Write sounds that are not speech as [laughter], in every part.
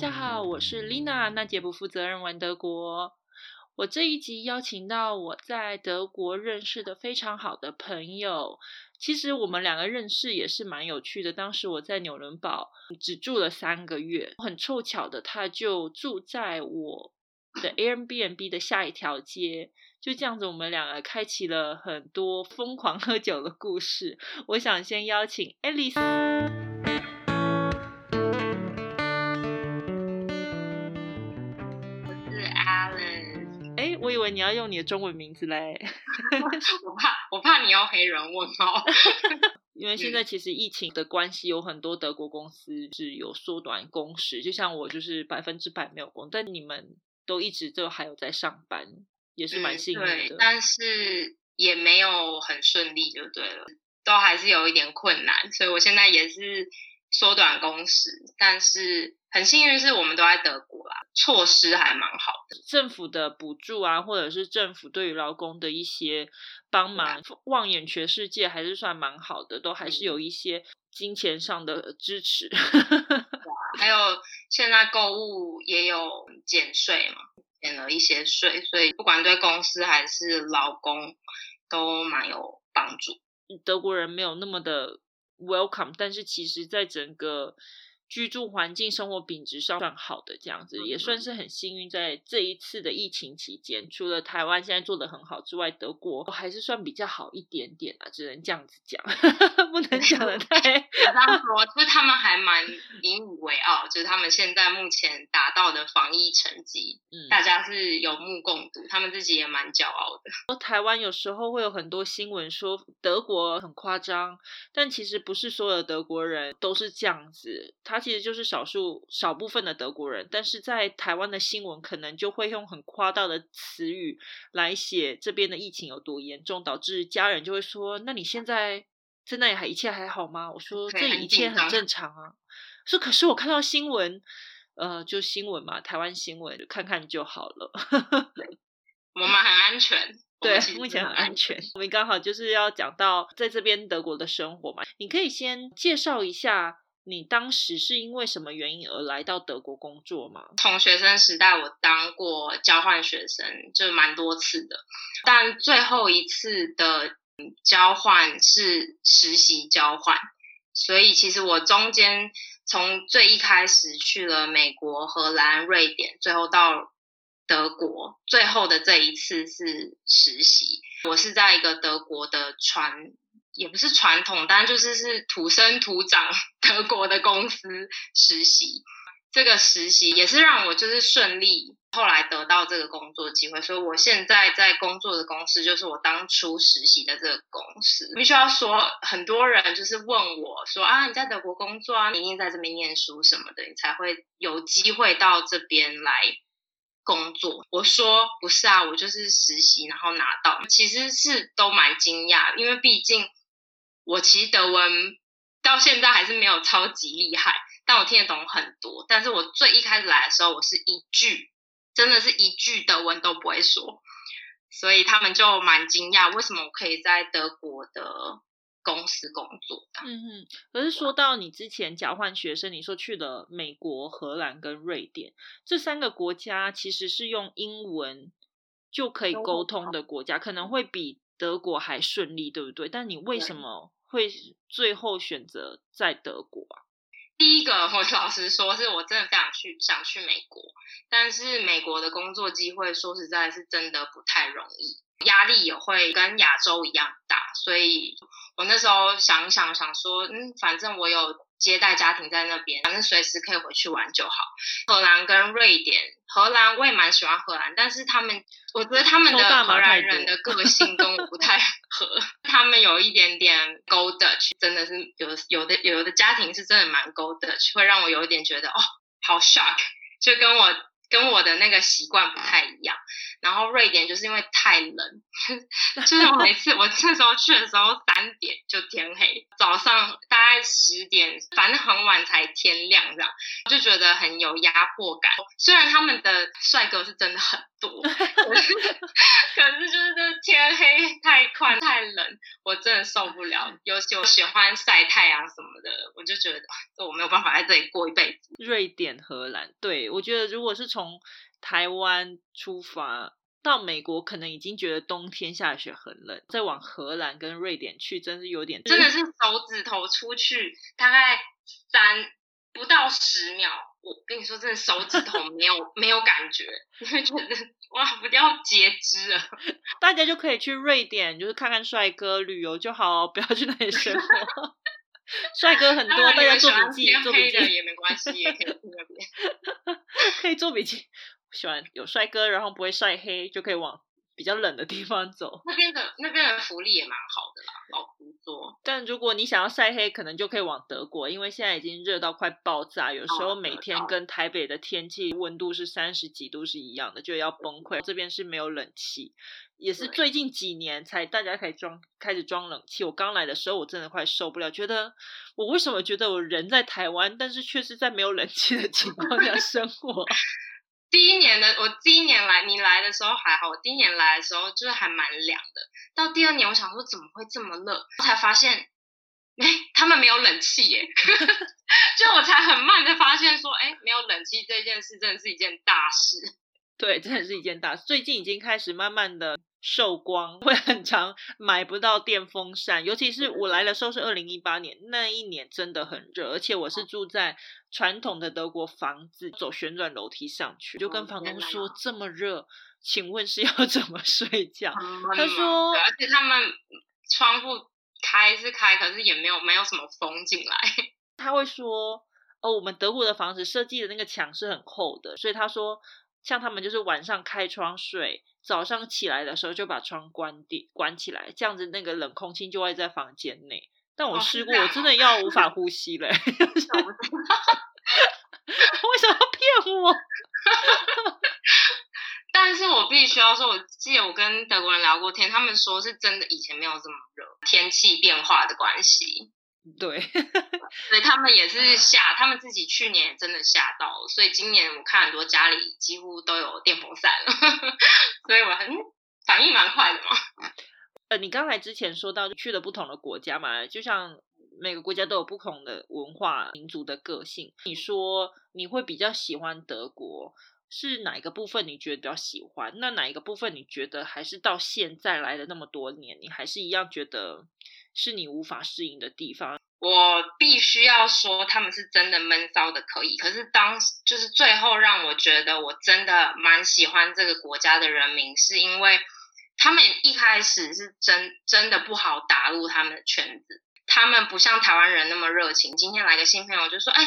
大家好，我是 Lina，娜姐不负责任玩德国。我这一集邀请到我在德国认识的非常好的朋友，其实我们两个认识也是蛮有趣的。当时我在纽伦堡只住了三个月，很凑巧的，他就住在我的 Airbnb 的下一条街，就这样子，我们两个开启了很多疯狂喝酒的故事。我想先邀请 Alice。为你要用你的中文名字嘞，[laughs] 我怕我怕你要黑人问号，[laughs] 因为现在其实疫情的关系，有很多德国公司是有缩短工时，就像我就是百分之百没有工，但你们都一直都还有在上班，也是蛮幸运的，但是也没有很顺利，就对了，都还是有一点困难，所以我现在也是缩短工时，但是。很幸运是我们都在德国啦，措施还蛮好的。政府的补助啊，或者是政府对于劳工的一些帮忙，望眼全世界还是算蛮好的，都还是有一些金钱上的支持。还有现在购物也有减税嘛，减了一些税，所以不管对公司还是劳工都蛮有帮助。德国人没有那么的 welcome，但是其实在整个。居住环境、生活品质上算好的，这样子也算是很幸运。在这一次的疫情期间，除了台湾现在做的很好之外，德国还是算比较好一点点啊，只能这样子讲，[laughs] 不能讲的太。这样说，就是他们还蛮引以为傲，就是他们现在目前达到的防疫成绩，嗯，大家是有目共睹，他们自己也蛮骄傲的。说台湾有时候会有很多新闻说德国很夸张，但其实不是所有德国人都是这样子，他。其实就是少数少部分的德国人，但是在台湾的新闻可能就会用很夸大的词语来写这边的疫情有多严重，导致家人就会说：“那你现在在那里还一切还好吗？”我说：“这一切很正常啊。”说：“可是我看到新闻，呃，就新闻嘛，台湾新闻看看就好了。[laughs] ”我们很安全，对，目前很安全。我们刚好就是要讲到在这边德国的生活嘛，你可以先介绍一下。你当时是因为什么原因而来到德国工作吗？从学生时代，我当过交换学生，就蛮多次的。但最后一次的交换是实习交换，所以其实我中间从最一开始去了美国、荷兰、瑞典，最后到德国，最后的这一次是实习。我是在一个德国的船。也不是传统，但就是是土生土长 [laughs] 德国的公司实习。这个实习也是让我就是顺利，后来得到这个工作机会。所以我现在在工作的公司就是我当初实习的这个公司。必须要说，很多人就是问我说啊，你在德国工作啊，你一定在这边念书什么的，你才会有机会到这边来工作。我说不是啊，我就是实习然后拿到，其实是都蛮惊讶，因为毕竟。我其实德文到现在还是没有超级厉害，但我听得懂很多。但是我最一开始来的时候，我是一句，真的是一句德文都不会说，所以他们就蛮惊讶，为什么我可以在德国的公司工作的。嗯哼，可是说到你之前交换学生，你说去了美国、荷兰跟瑞典这三个国家，其实是用英文就可以沟通的国家，可能会比德国还顺利，对不对？但你为什么？会最后选择在德国啊？第一个，我老实说，是我真的非常去想去美国，但是美国的工作机会，说实在，是真的不太容易，压力也会跟亚洲一样大，所以我那时候想想想说，嗯，反正我有。接待家庭在那边，反正随时可以回去玩就好。荷兰跟瑞典，荷兰我也蛮喜欢荷兰，但是他们，我觉得他们的荷兰人的个性跟我不太 [laughs] 合，他们有一点点 Go Dutch，真的是有有的有的家庭是真的蛮 Go Dutch，会让我有一点觉得哦，好 shock，就跟我跟我的那个习惯不太一样。然后瑞典就是因为太冷，[laughs] 就是我每次我那时候去的时候三点就天黑，早上大概十点，反正很晚才天亮这样，就觉得很有压迫感。虽然他们的帅哥是真的很多，[laughs] 可是可是就是这天黑太快太冷，我真的受不了。尤其我喜欢晒太阳什么的，我就觉得这我没有办法在这里过一辈子。瑞典、荷兰，对我觉得如果是从台湾出发到美国，可能已经觉得冬天下雪很冷，再往荷兰跟瑞典去，真是有点真的是手指头出去大概三不到十秒，我跟你说，真的手指头没有没有感觉，你会觉得哇，不要截肢了。大家就可以去瑞典，就是看看帅哥旅游就好，不要去那里生活。[laughs] 帅哥很多，大家做笔记，做笔记也没关系，也可以去那边，[laughs] 可以做笔记。喜欢有帅哥，然后不会晒黑，就可以往比较冷的地方走。那边的那边的福利也蛮好的啦，老实说。但如果你想要晒黑，可能就可以往德国，因为现在已经热到快爆炸，有时候每天跟台北的天气温度是三十几度是一样的，就要崩溃。这边是没有冷气，也是最近几年才大家可以装开始装冷气。我刚来的时候，我真的快受不了，觉得我为什么觉得我人在台湾，但是却是在没有冷气的情况下生活。第一年的我第一年来，你来的时候还好。我第一年来的时候就是还蛮凉的。到第二年，我想说怎么会这么热，才发现，哎，他们没有冷气耶。[laughs] 就我才很慢的发现说，哎，没有冷气这件事真的是一件大事。对，真的是一件大事。最近已经开始慢慢的。受光 [laughs] 会很长，买不到电风扇，尤其是我来的时候是二零一八年，那一年真的很热，而且我是住在传统的德国房子，走旋转楼梯上去，就跟房东说这么热，请问是要 [laughs] 怎么睡觉？他说，而且他们窗户开是开，可是也没有没有什么风进来。[laughs] 他会说，哦，我们德国的房子设计的那个墙是很厚的，所以他说，像他们就是晚上开窗睡。早上起来的时候就把窗关闭关起来，这样子那个冷空气就会在房间内。但我试过，我真的要无法呼吸了。[laughs] [laughs] 为什么要骗我？[laughs] 但是我必须要说，我记得我跟德国人聊过天，他们说是真的以前没有这么热，天气变化的关系。对，[laughs] 所以他们也是吓，他们自己去年真的吓到，所以今年我看很多家里几乎都有电风扇了，[laughs] 所以我很反应蛮快的嘛。[laughs] 呃，你刚才之前说到去了不同的国家嘛，就像每个国家都有不同的文化、民族的个性。你说你会比较喜欢德国，是哪一个部分你觉得比较喜欢？那哪一个部分你觉得还是到现在来了那么多年，你还是一样觉得？是你无法适应的地方。我必须要说，他们是真的闷骚的可以。可是当就是最后让我觉得我真的蛮喜欢这个国家的人民，是因为他们一开始是真真的不好打入他们的圈子。他们不像台湾人那么热情。今天来个新朋友就说：“哎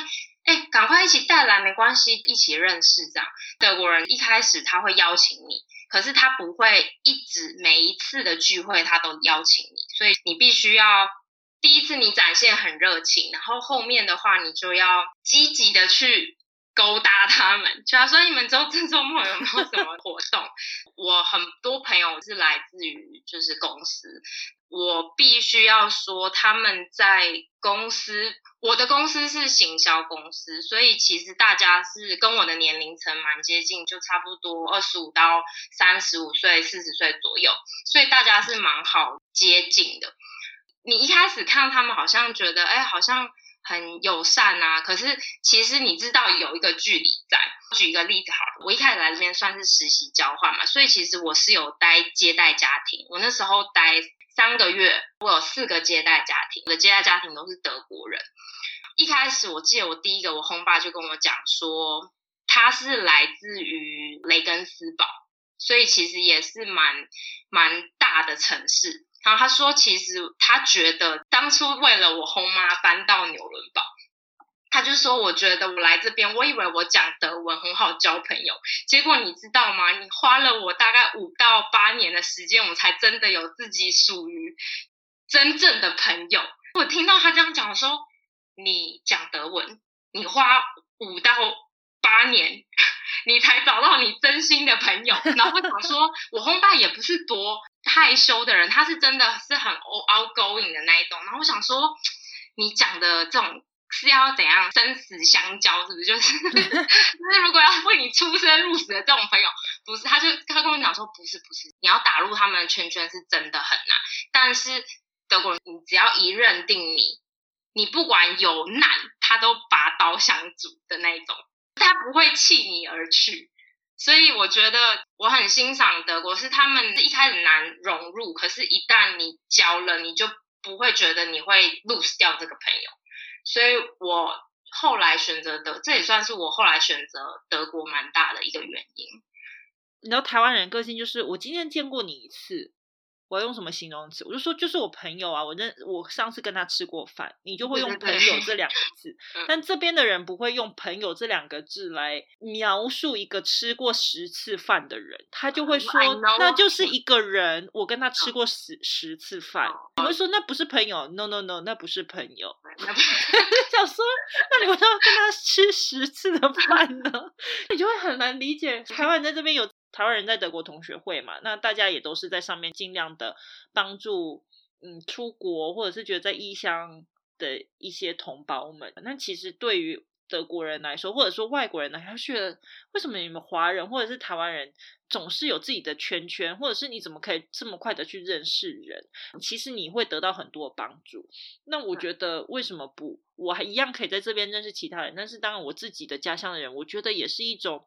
哎，赶快一起带来，没关系，一起认识。”这样德国人一开始他会邀请你。可是他不会一直每一次的聚会他都邀请你，所以你必须要第一次你展现很热情，然后后面的话你就要积极的去勾搭他们。就说你们周这周末有没有什么活动？我很多朋友是来自于就是公司。我必须要说，他们在公司，我的公司是行销公司，所以其实大家是跟我的年龄层蛮接近，就差不多二十五到三十五岁、四十岁左右，所以大家是蛮好接近的。你一开始看他们，好像觉得，哎，好像很友善啊，可是其实你知道有一个距离在。举一个例子好了，我一开始来这边算是实习交换嘛，所以其实我是有待接待家庭，我那时候待。三个月，我有四个接待家庭，我的接待家庭都是德国人。一开始，我记得我第一个，我轰爸就跟我讲说，他是来自于雷根斯堡，所以其实也是蛮蛮大的城市。然后他说，其实他觉得当初为了我轰妈搬到纽伦堡。他就说：“我觉得我来这边，我以为我讲德文很好交朋友，结果你知道吗？你花了我大概五到八年的时间，我才真的有自己属于真正的朋友。”我听到他这样讲说：“你讲德文，你花五到八年 [laughs] 你才找到你真心的朋友。然后我想说，我轰爸也不是多害羞的人，他是真的是很 outgoing 的那一种。然后我想说，你讲的这种。是要怎样生死相交？是不是就是？[laughs] 就是如果要为你出生入死的这种朋友，不是？他就他跟我讲说，不是不是，你要打入他们的圈圈是真的很难。但是德国人，你只要一认定你，你不管有难，他都拔刀相助的那一种，他不会弃你而去。所以我觉得我很欣赏德国，是他们一开始难融入，可是，一旦你交了，你就不会觉得你会 lose 掉这个朋友。所以我后来选择德，这也算是我后来选择德国蛮大的一个原因。你知道台湾人个性就是，我今天见过你一次。我要用什么形容词？我就说就是我朋友啊，我认我上次跟他吃过饭，你就会用朋友这两个 [laughs] 字。但这边的人不会用朋友这两个字来描述一个吃过十次饭的人，他就会说那就是一个人，我跟他吃过十十次饭。我会说那不是朋友？No No No，那不是朋友。[laughs] 想说那你为什么要跟他吃十次的饭呢？[laughs] 你就会很难理解台湾人在这边有。台湾人在德国同学会嘛，那大家也都是在上面尽量的帮助，嗯，出国或者是觉得在异乡的一些同胞们。那其实对于德国人来说，或者说外国人来说，觉得为什么你们华人或者是台湾人总是有自己的圈圈，或者是你怎么可以这么快的去认识人？其实你会得到很多帮助。那我觉得为什么不？我还一样可以在这边认识其他人，但是当然我自己的家乡的人，我觉得也是一种。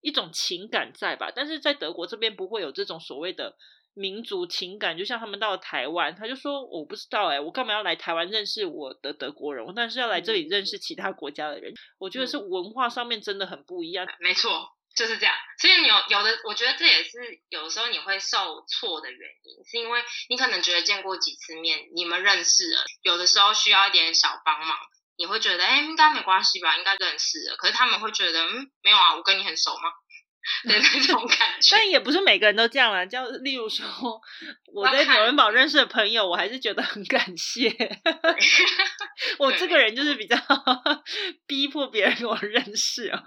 一种情感在吧，但是在德国这边不会有这种所谓的民族情感，就像他们到了台湾，他就说我不知道哎，我干嘛要来台湾认识我的德国人，我但是要来这里认识其他国家的人，我觉得是文化上面真的很不一样。没错，就是这样。所以你有有的，我觉得这也是有的时候你会受挫的原因，是因为你可能觉得见过几次面，你们认识了，有的时候需要一点小帮忙。你会觉得，哎，应该没关系吧，应该认识的。可是他们会觉得，嗯，没有啊，我跟你很熟吗？[laughs] 的那种感觉。[laughs] 但也不是每个人都这样啊。就例如说，我在纽伦堡认识的朋友，我还是觉得很感谢。[laughs] 我这个人就是比较逼迫别人跟我认识啊。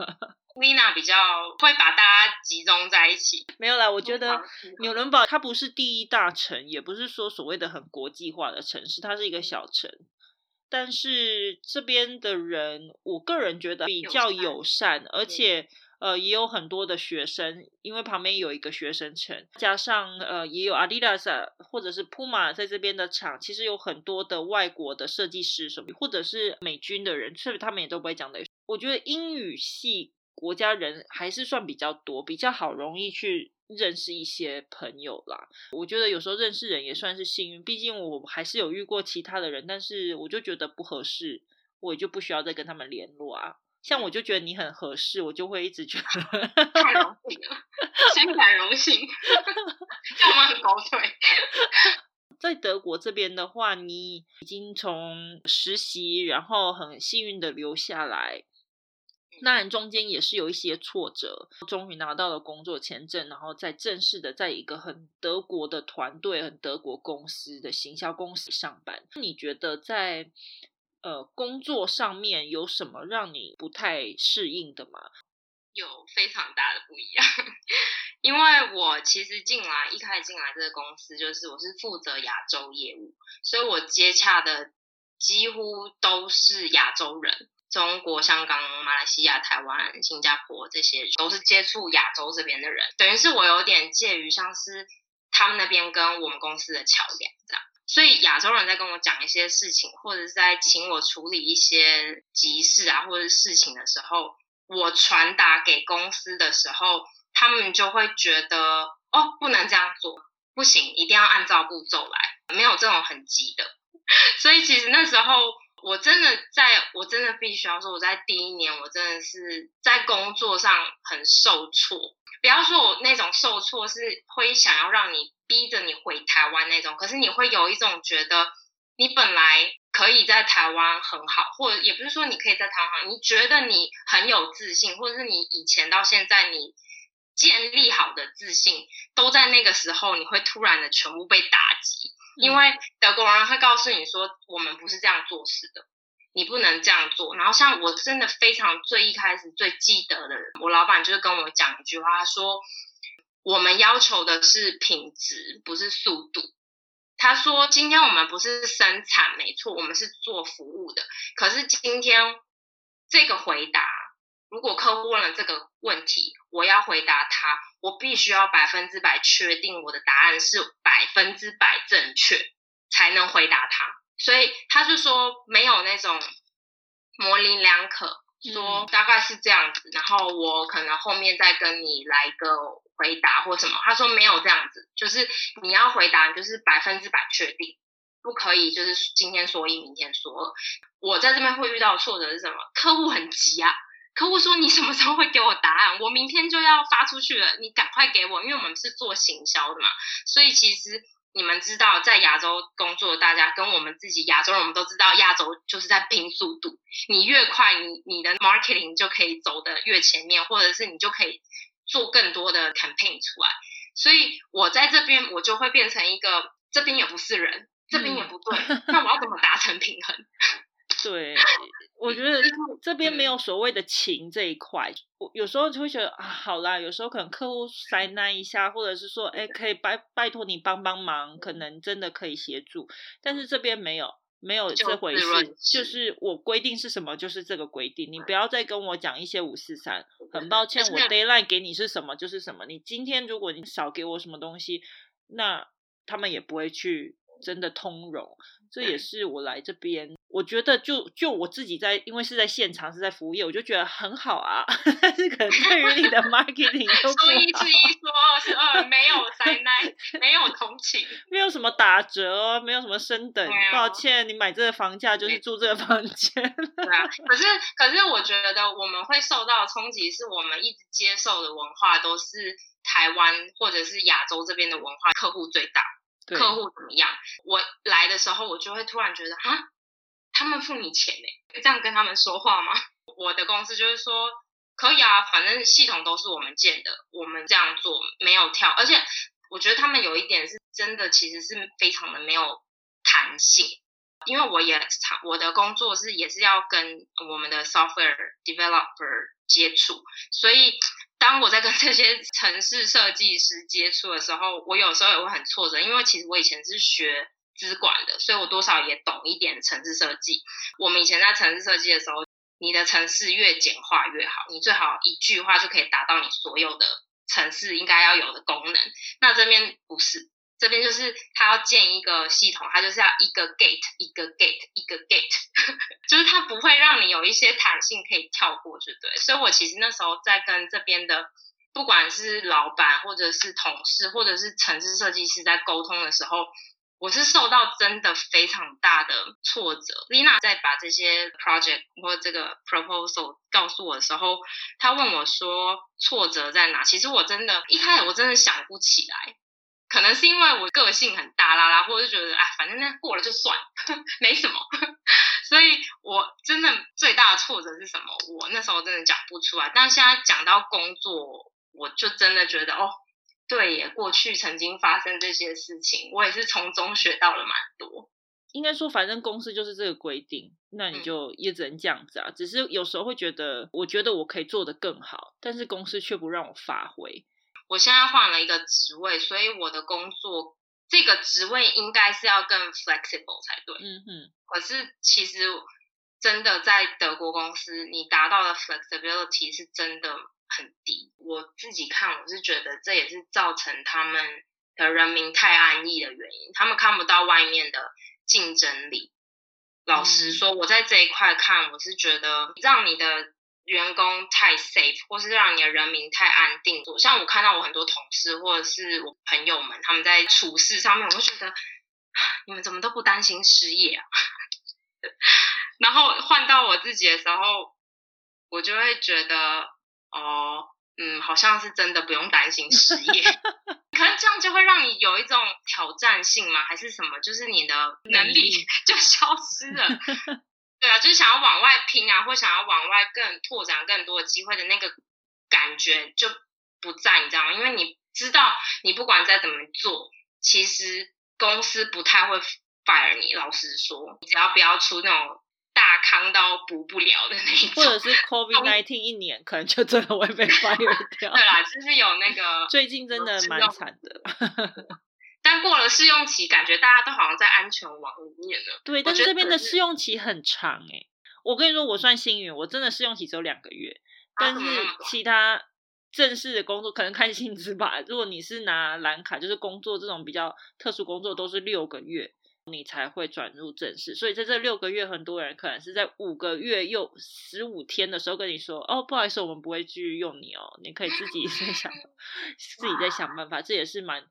Lina 比较会把大家集中在一起。没有啦，我觉得纽伦堡它不是第一大城，也不是说所谓的很国际化的城市，它是一个小城。但是这边的人，我个人觉得比较友善，而且呃也有很多的学生，因为旁边有一个学生城，加上呃也有 Adidas 或者是 Puma 在这边的厂，其实有很多的外国的设计师什么，或者是美军的人，所以他们也都不会讲的。我觉得英语系国家人还是算比较多，比较好容易去。认识一些朋友啦，我觉得有时候认识人也算是幸运，毕竟我还是有遇过其他的人，但是我就觉得不合适，我也就不需要再跟他们联络啊。像我就觉得你很合适，我就会一直觉得太荣幸了，深感荣幸，让我们很高腿。[laughs] 在德国这边的话，你已经从实习，然后很幸运的留下来。那中间也是有一些挫折，终于拿到了工作签证，然后再正式的在一个很德国的团队、很德国公司的行销公司上班。你觉得在呃工作上面有什么让你不太适应的吗？有非常大的不一样，[laughs] 因为我其实进来一开始进来这个公司，就是我是负责亚洲业务，所以我接洽的几乎都是亚洲人。中国、香港、马来西亚、台湾、新加坡这些都是接触亚洲这边的人，等于是我有点介于像是他们那边跟我们公司的桥梁这样。所以亚洲人在跟我讲一些事情，或者是在请我处理一些急事啊，或者是事情的时候，我传达给公司的时候，他们就会觉得哦，不能这样做，不行，一定要按照步骤来，没有这种很急的。所以其实那时候。我真的在，我真的必须要说，我在第一年，我真的是在工作上很受挫。不要说我那种受挫是会想要让你逼着你回台湾那种，可是你会有一种觉得你本来可以在台湾很好，或者也不是说你可以在台湾，你觉得你很有自信，或者是你以前到现在你建立好的自信，都在那个时候你会突然的全部被打击。因为德国人会告诉你说，我们不是这样做事的，你不能这样做。然后像我真的非常最一开始最记得的，我老板就是跟我讲一句话，他说我们要求的是品质，不是速度。他说今天我们不是生产，没错，我们是做服务的。可是今天这个回答，如果客户问了这个问题，我要回答他，我必须要百分之百确定我的答案是百分之百正确，才能回答他。所以他就说没有那种模棱两可，说大概是这样子，然后我可能后面再跟你来一个回答或什么。他说没有这样子，就是你要回答就是百分之百确定，不可以就是今天说一明天说二。我在这边会遇到挫折是什么？客户很急啊，客户说你什么时候会给我答案？我明天就要发出去了，你赶快给我，因为我们是做行销的嘛，所以其实。你们知道，在亚洲工作，大家跟我们自己亚洲人，我们都知道，亚洲就是在拼速度。你越快，你你的 marketing 就可以走得越前面，或者是你就可以做更多的 campaign 出来。所以我在这边，我就会变成一个这边也不是人，这边也不对，[laughs] 那我要怎么达成平衡？对，我觉得这边没有所谓的情这一块。我有时候就会觉得啊，好啦，有时候可能客户塞难一下，或者是说，哎，可以拜拜托你帮帮忙，可能真的可以协助。但是这边没有，没有这回事，就是我规定是什么，就是这个规定。你不要再跟我讲一些五四三。很抱歉，我 d a y l i n e 给你是什么就是什么。你今天如果你少给我什么东西，那他们也不会去真的通融。这也是我来这边。我觉得就就我自己在，因为是在现场是在服务业，我就觉得很好啊。但 [laughs] 是可能对于你的 [laughs] marketing 就说一是一，说二是二，没有灾难，没有同情，[laughs] 没有什么打折，没有什么升等。抱歉，你买这个房价就是住这个房间。对啊，可是可是我觉得我们会受到冲击，是我们一直接受的文化都是台湾或者是亚洲这边的文化，客户最大，客户怎么样？我来的时候，我就会突然觉得啊。他们付你钱呢，这样跟他们说话吗？我的公司就是说可以啊，反正系统都是我们建的，我们这样做没有跳。而且我觉得他们有一点是真的，其实是非常的没有弹性。因为我也常我的工作是也是要跟我们的 software developer 接触，所以当我在跟这些城市设计师接触的时候，我有时候也会很挫折，因为其实我以前是学。资管的，所以我多少也懂一点城市设计。我们以前在城市设计的时候，你的城市越简化越好，你最好一句话就可以达到你所有的城市应该要有的功能。那这边不是，这边就是他要建一个系统，他就是要一个 gate 一个 gate 一个 gate，[laughs] 就是他不会让你有一些弹性可以跳过，就对。所以我其实那时候在跟这边的，不管是老板或者是同事或者是城市设计师在沟通的时候。我是受到真的非常大的挫折。Lina 在把这些 project 或这个 proposal 告诉我的时候，他问我说挫折在哪？其实我真的，一开始我真的想不起来，可能是因为我个性很大啦啦，或者是觉得哎，反正那过了就算，[laughs] 没什么。[laughs] 所以我真的最大的挫折是什么？我那时候真的讲不出来。但现在讲到工作，我就真的觉得哦。对耶，过去曾经发生这些事情，我也是从中学到了蛮多。应该说，反正公司就是这个规定，那你就也只能这样子啊。只是有时候会觉得，我觉得我可以做得更好，但是公司却不让我发挥。我现在换了一个职位，所以我的工作这个职位应该是要更 flexible 才对。嗯哼。可是其实真的在德国公司，你达到的 flexibility 是真的。很低，我自己看，我是觉得这也是造成他们的人民太安逸的原因，他们看不到外面的竞争力。老实说，我在这一块看，我是觉得让你的员工太 safe，或是让你的人民太安定。像我看到我很多同事或者是我朋友们，他们在处事上面，我就觉得你们怎么都不担心失业啊？[laughs] 然后换到我自己的时候，我就会觉得。哦，嗯，好像是真的不用担心失业，[laughs] 可能这样就会让你有一种挑战性吗？还是什么？就是你的能力 [laughs] 就消失了。对啊，就是想要往外拼啊，或想要往外更拓展更多的机会的那个感觉就不在，你知道吗？因为你知道，你不管再怎么做，其实公司不太会 fire 你。老实说，你只要不要出那种。大大康到补不了的那种，或者是 [laughs] COVID nineteen 一年，可能就真的会被 fire 掉。对啦，就是有那个最近真的蛮惨的。[laughs] 但过了试用期，感觉大家都好像在安全网里面了。对，但是这边的试用期很长哎。我跟你说，我算幸运，我真的试用期只有两个月。但是其他正式的工作可能看薪资吧。如果你是拿蓝卡，就是工作这种比较特殊工作，都是六个月你才会转入正式。所以在这六个月，很多人可能是在五个月又十五天的时候跟你说：“哦，不好意思，我们不会继续用你哦，你可以自己 [laughs] 在想，自己在想办法。”这也是蛮。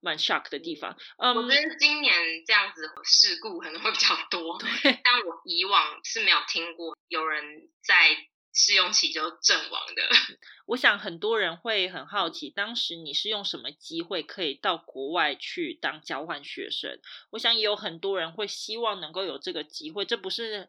蛮 shock 的地方，嗯，我觉得今年这样子事故可能会比较多，对。但我以往是没有听过有人在试用期就阵亡的。[laughs] 我想很多人会很好奇，当时你是用什么机会可以到国外去当交换学生？我想也有很多人会希望能够有这个机会，这不是。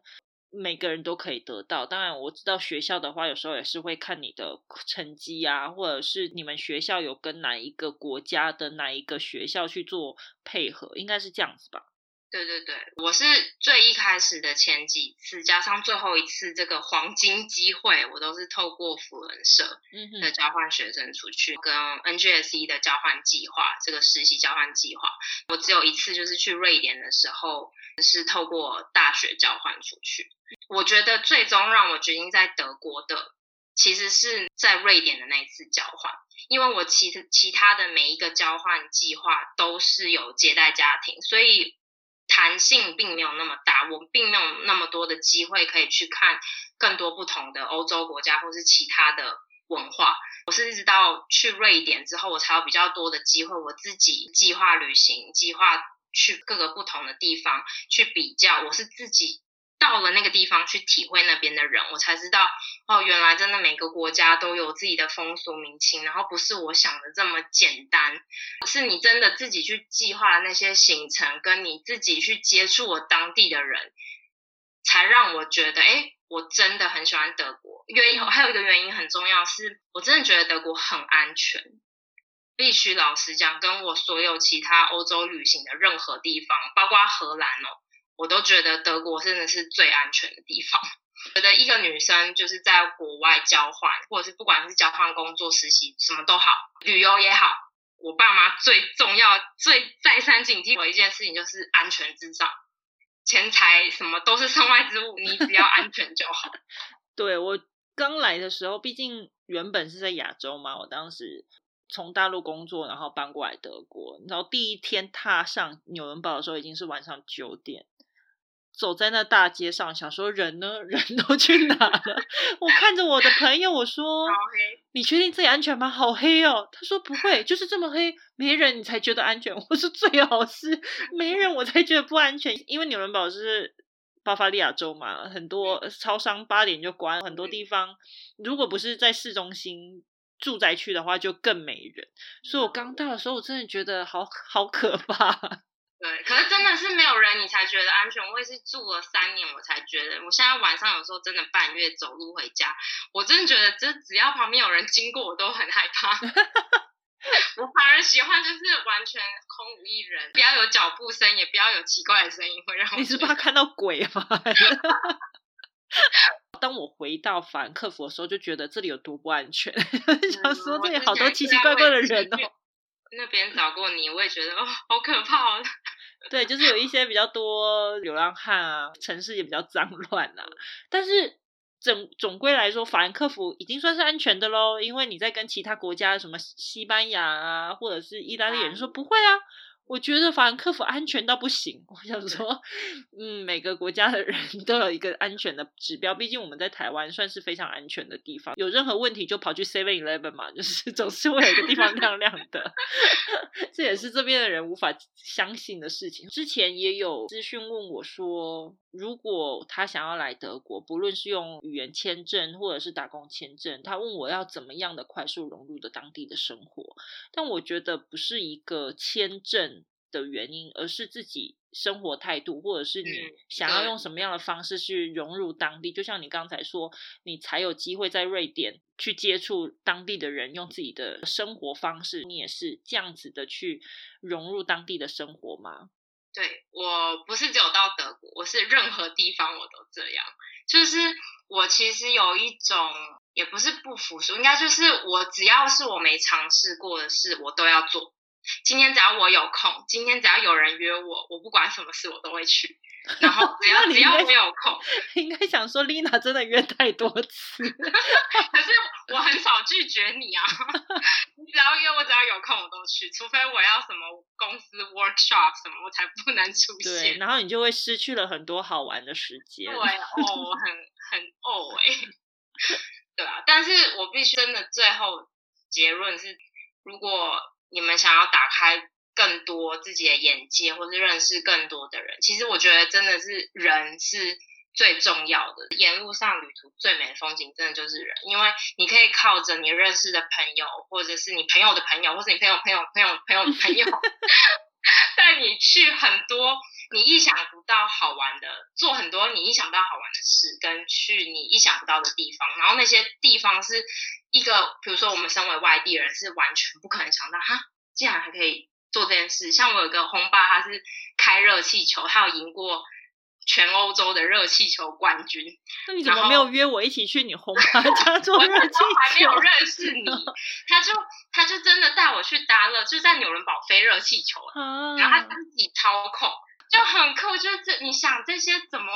每个人都可以得到。当然，我知道学校的话，有时候也是会看你的成绩啊，或者是你们学校有跟哪一个国家的哪一个学校去做配合，应该是这样子吧。对对对，我是最一开始的前几次，加上最后一次这个黄金机会，我都是透过辅仁社的交换学生出去，跟 NGSE 的交换计划这个实习交换计划，我只有一次就是去瑞典的时候，是透过大学交换出去。我觉得最终让我决定在德国的，其实是在瑞典的那一次交换，因为我其实其他的每一个交换计划都是有接待家庭，所以。弹性并没有那么大，我并没有那么多的机会可以去看更多不同的欧洲国家或是其他的文化。我是一直到去瑞典之后，我才有比较多的机会，我自己计划旅行，计划去各个不同的地方去比较。我是自己。到了那个地方去体会那边的人，我才知道哦，原来真的每个国家都有自己的风俗民情，然后不是我想的这么简单，是你真的自己去计划那些行程，跟你自己去接触我当地的人，才让我觉得，哎，我真的很喜欢德国。原因还有一个原因很重要，是我真的觉得德国很安全。必须老实讲，跟我所有其他欧洲旅行的任何地方，包括荷兰哦。我都觉得德国真的是最安全的地方。觉得一个女生就是在国外交换，或者是不管是交换工作、实习什么都好，旅游也好，我爸妈最重要、最再三警惕我一件事情就是安全至上，钱财什么都是身外之物，你只要安全就好。[laughs] 对我刚来的时候，毕竟原本是在亚洲嘛，我当时从大陆工作，然后搬过来德国，然后第一天踏上纽伦堡的时候，已经是晚上九点。走在那大街上，想说人呢？[laughs] 人都去哪了？我看着我的朋友，我说：“你确定自己安全吗？好黑哦。”他说：“不会，就是这么黑，没人你才觉得安全。”我说：“最好是 [laughs] 没人，我才觉得不安全。因为纽伦堡是巴伐利亚州嘛，很多超商八点就关，很多地方如果不是在市中心住宅区的话，就更没人。所以我刚到的时候，我真的觉得好好可怕。”对，可是真的是没有人，你才觉得安全。我也是住了三年，我才觉得。我现在晚上有时候真的半夜走路回家，我真的觉得，就只要旁边有人经过，我都很害怕。[laughs] 我反而喜欢就是完全空无一人，不要有脚步声，也不要有奇怪的声音，会让我。你是怕看到鬼吗？[laughs] 当我回到法兰克福的时候，就觉得这里有多不安全，[laughs] 想说这里好多奇奇怪怪的人哦。那边找过你，我也觉得哦，好可怕。对，就是有一些比较多流浪汉啊，城市也比较脏乱啊。但是总总归来说，法兰克福已经算是安全的喽。因为你在跟其他国家，什么西班牙啊，或者是意大利人说不会啊。我觉得法兰克福安全到不行。我想说，嗯，每个国家的人 [laughs] 都有一个安全的指标。毕竟我们在台湾算是非常安全的地方，有任何问题就跑去 Seven Eleven 嘛，就是总是会有一个地方亮亮的。[laughs] 这也是这边的人无法相信的事情。之前也有资讯问我说，如果他想要来德国，不论是用语言签证或者是打工签证，他问我要怎么样的快速融入的当地的生活。但我觉得不是一个签证。的原因，而是自己生活态度，或者是你想要用什么样的方式去融入当地。就像你刚才说，你才有机会在瑞典去接触当地的人，用自己的生活方式，你也是这样子的去融入当地的生活吗？对我不是只有到德国，我是任何地方我都这样。就是我其实有一种，也不是不服输，应该就是我只要是我没尝试过的事，我都要做。今天只要我有空，今天只要有人约我，我不管什么事我都会去。然后 [laughs] 只要只要我有空，[laughs] 应该想说丽娜真的约太多次，[laughs] 可是我很少拒绝你啊。你只要约我，只要有空我都去，除非我要什么公司 workshop 什么，我才不能出现。对，然后你就会失去了很多好玩的时间。对哦，很很哦哎，对啊。但是我必须真的最后结论是，如果你们想要打开。更多自己的眼界，或是认识更多的人，其实我觉得真的是人是最重要的。沿路上旅途最美的风景，真的就是人，因为你可以靠着你认识的朋友，或者是你朋友的朋友，或者你朋友朋友朋友朋友朋友，[laughs] 带你去很多你意想不到好玩的，做很多你意想不到好玩的事，跟去你意想不到的地方。然后那些地方是一个，比如说我们身为外地人，是完全不可能想到，哈，竟然还可以。做这件事，像我有个轰爸，他是开热气球，他有赢过全欧洲的热气球冠军。那你怎么没有约我一起去你轰爸 [laughs] 家做 [laughs] 热气球？还没有认识你，他就他就真的带我去搭了，就在纽伦堡飞热气球，然后他自己操控，就很酷。就是这，你想这些怎么？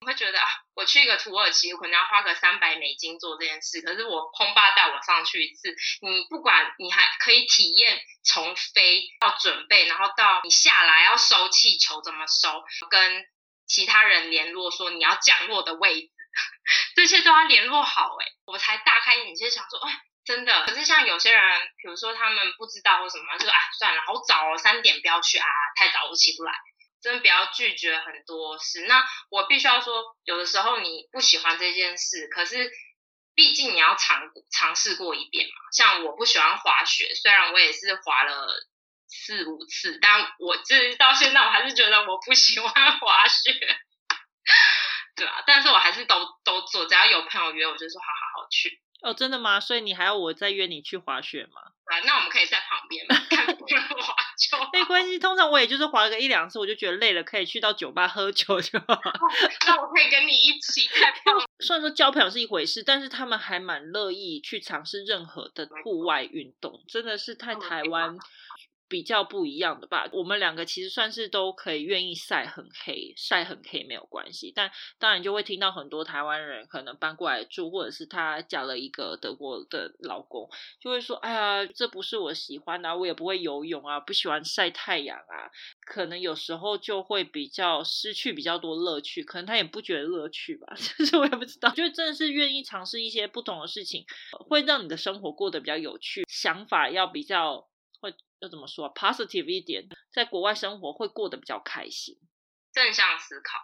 我会觉得啊，我去一个土耳其，可能要花个三百美金做这件事。可是我空爸带我上去一次，你不管你还可以体验从飞到准备，然后到你下来要收气球怎么收，跟其他人联络说你要降落的位置，这些都要联络好哎，我才大开眼界，想说哎，真的。可是像有些人，比如说他们不知道或什么，就啊算了，好早哦，三点不要去啊，太早我起不来。真的不要拒绝很多事。那我必须要说，有的时候你不喜欢这件事，可是毕竟你要尝尝试过一遍嘛。像我不喜欢滑雪，虽然我也是滑了四五次，但我这到现在我还是觉得我不喜欢滑雪，[laughs] 对啊，但是我还是都都做，只要有朋友约，我就说好好好去。哦，真的吗？所以你还要我再约你去滑雪吗？啊，那我们可以在旁边看别人滑就没关系。通常我也就是滑个一两次，我就觉得累了，可以去到酒吧喝酒就好。那我可以跟你一起。太棒了。虽然说交朋友是一回事，但是他们还蛮乐意去尝试任何的户外运动，真的是太台湾。比较不一样的吧，我们两个其实算是都可以愿意晒很黑，晒很黑没有关系。但当然就会听到很多台湾人可能搬过来住，或者是她嫁了一个德国的老公，就会说：“哎呀，这不是我喜欢的，我也不会游泳啊，不喜欢晒太阳啊。”可能有时候就会比较失去比较多乐趣，可能他也不觉得乐趣吧，其 [laughs] 实我也不知道。我觉得真的是愿意尝试一些不同的事情，会让你的生活过得比较有趣，想法要比较。要怎么说？positive 一点，在国外生活会过得比较开心。正向思考，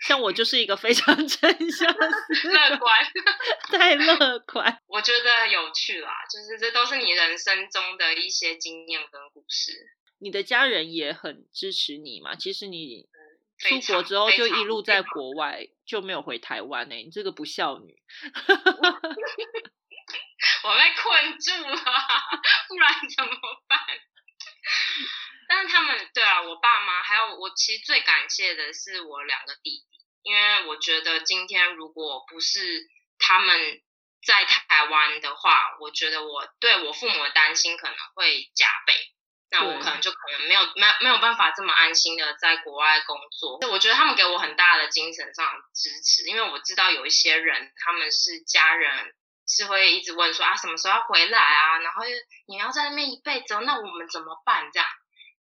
像我就是一个非常 [laughs] 正向、[laughs] 乐观、太乐观。我觉得有趣啦，就是这都是你人生中的一些经验跟故事。你的家人也很支持你嘛？其实你出国之后就一路在国外，就没有回台湾呢。你这个不孝女。[laughs] 我被困住了，不然怎么办？[laughs] 但是他们对啊，我爸妈还有我，其实最感谢的是我两个弟弟，因为我觉得今天如果不是他们在台湾的话，我觉得我对我父母的担心可能会加倍，那我可能就可能没有没没有办法这么安心的在国外工作。我觉得他们给我很大的精神上支持，因为我知道有一些人他们是家人。是会一直问说啊什么时候要回来啊？然后你要在那边一辈子，那我们怎么办？这样，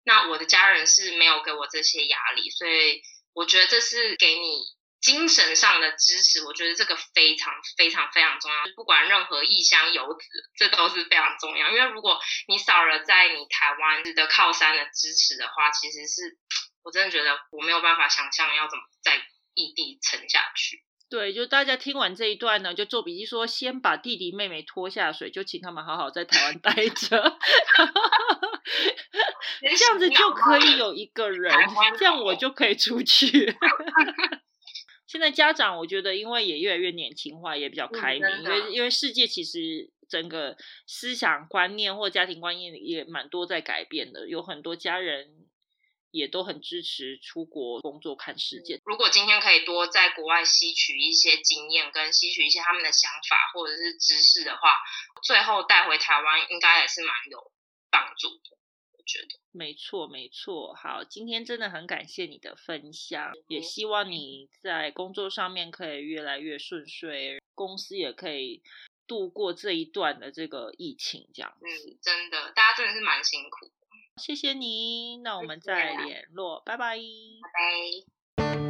那我的家人是没有给我这些压力，所以我觉得这是给你精神上的支持。我觉得这个非常非常非常重要。不管任何异乡游子，这都是非常重要。因为如果你少了在你台湾的靠山的支持的话，其实是我真的觉得我没有办法想象要怎么在异地撑下去。对，就大家听完这一段呢，就做笔记说，先把弟弟妹妹拖下水，就请他们好好在台湾待着，[laughs] 这样子就可以有一个 [laughs] 人，这样我就可以出去。[laughs] 现在家长我觉得，因为也越来越年轻化，也比较开明，因为因为世界其实整个思想观念或家庭观念也蛮多在改变的，有很多家人。也都很支持出国工作看世界。如果今天可以多在国外吸取一些经验，跟吸取一些他们的想法或者是知识的话，最后带回台湾应该也是蛮有帮助的。我觉得没错，没错。好，今天真的很感谢你的分享，也希望你在工作上面可以越来越顺遂，公司也可以度过这一段的这个疫情，这样子。嗯，真的，大家真的是蛮辛苦。谢谢你，那我们再联络，拜拜。拜拜。